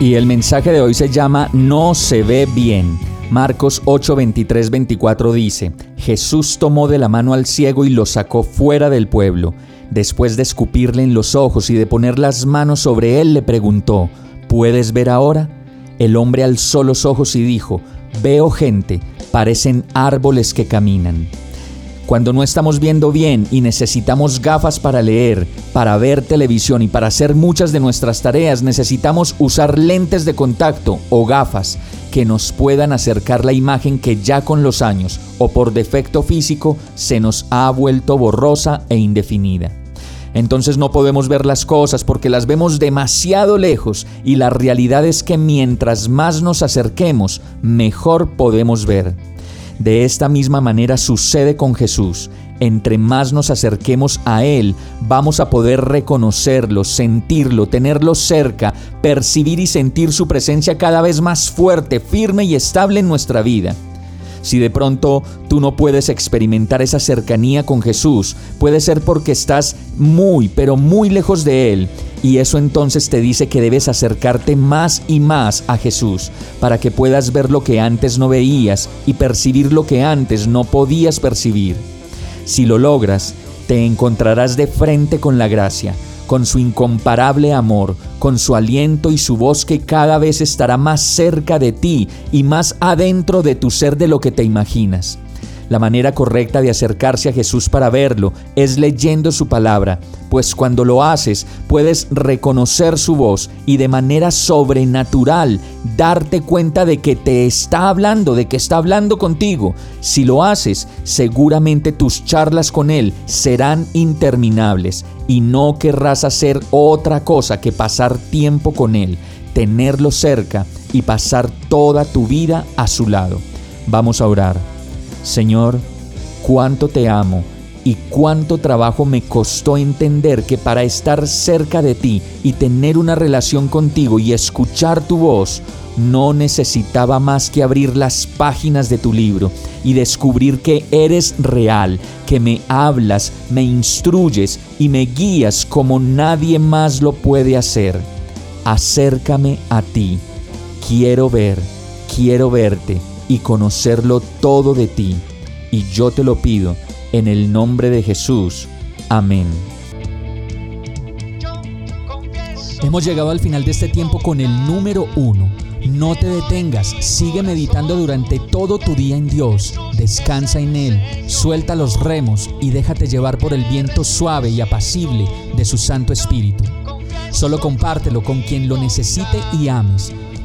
Y el mensaje de hoy se llama No se ve bien. Marcos 8, 23, 24 dice, Jesús tomó de la mano al ciego y lo sacó fuera del pueblo. Después de escupirle en los ojos y de poner las manos sobre él, le preguntó, ¿puedes ver ahora? El hombre alzó los ojos y dijo, veo gente, parecen árboles que caminan. Cuando no estamos viendo bien y necesitamos gafas para leer, para ver televisión y para hacer muchas de nuestras tareas, necesitamos usar lentes de contacto o gafas que nos puedan acercar la imagen que ya con los años o por defecto físico se nos ha vuelto borrosa e indefinida. Entonces no podemos ver las cosas porque las vemos demasiado lejos y la realidad es que mientras más nos acerquemos, mejor podemos ver. De esta misma manera sucede con Jesús. Entre más nos acerquemos a Él, vamos a poder reconocerlo, sentirlo, tenerlo cerca, percibir y sentir su presencia cada vez más fuerte, firme y estable en nuestra vida. Si de pronto tú no puedes experimentar esa cercanía con Jesús, puede ser porque estás muy, pero muy lejos de Él. Y eso entonces te dice que debes acercarte más y más a Jesús para que puedas ver lo que antes no veías y percibir lo que antes no podías percibir. Si lo logras, te encontrarás de frente con la gracia con su incomparable amor, con su aliento y su voz que cada vez estará más cerca de ti y más adentro de tu ser de lo que te imaginas. La manera correcta de acercarse a Jesús para verlo es leyendo su palabra, pues cuando lo haces puedes reconocer su voz y de manera sobrenatural darte cuenta de que te está hablando, de que está hablando contigo. Si lo haces, seguramente tus charlas con Él serán interminables y no querrás hacer otra cosa que pasar tiempo con Él, tenerlo cerca y pasar toda tu vida a su lado. Vamos a orar. Señor, cuánto te amo y cuánto trabajo me costó entender que para estar cerca de ti y tener una relación contigo y escuchar tu voz, no necesitaba más que abrir las páginas de tu libro y descubrir que eres real, que me hablas, me instruyes y me guías como nadie más lo puede hacer. Acércame a ti. Quiero ver, quiero verte y conocerlo todo de ti. Y yo te lo pido en el nombre de Jesús. Amén. Hemos llegado al final de este tiempo con el número uno. No te detengas, sigue meditando durante todo tu día en Dios, descansa en Él, suelta los remos y déjate llevar por el viento suave y apacible de su Santo Espíritu. Solo compártelo con quien lo necesite y ames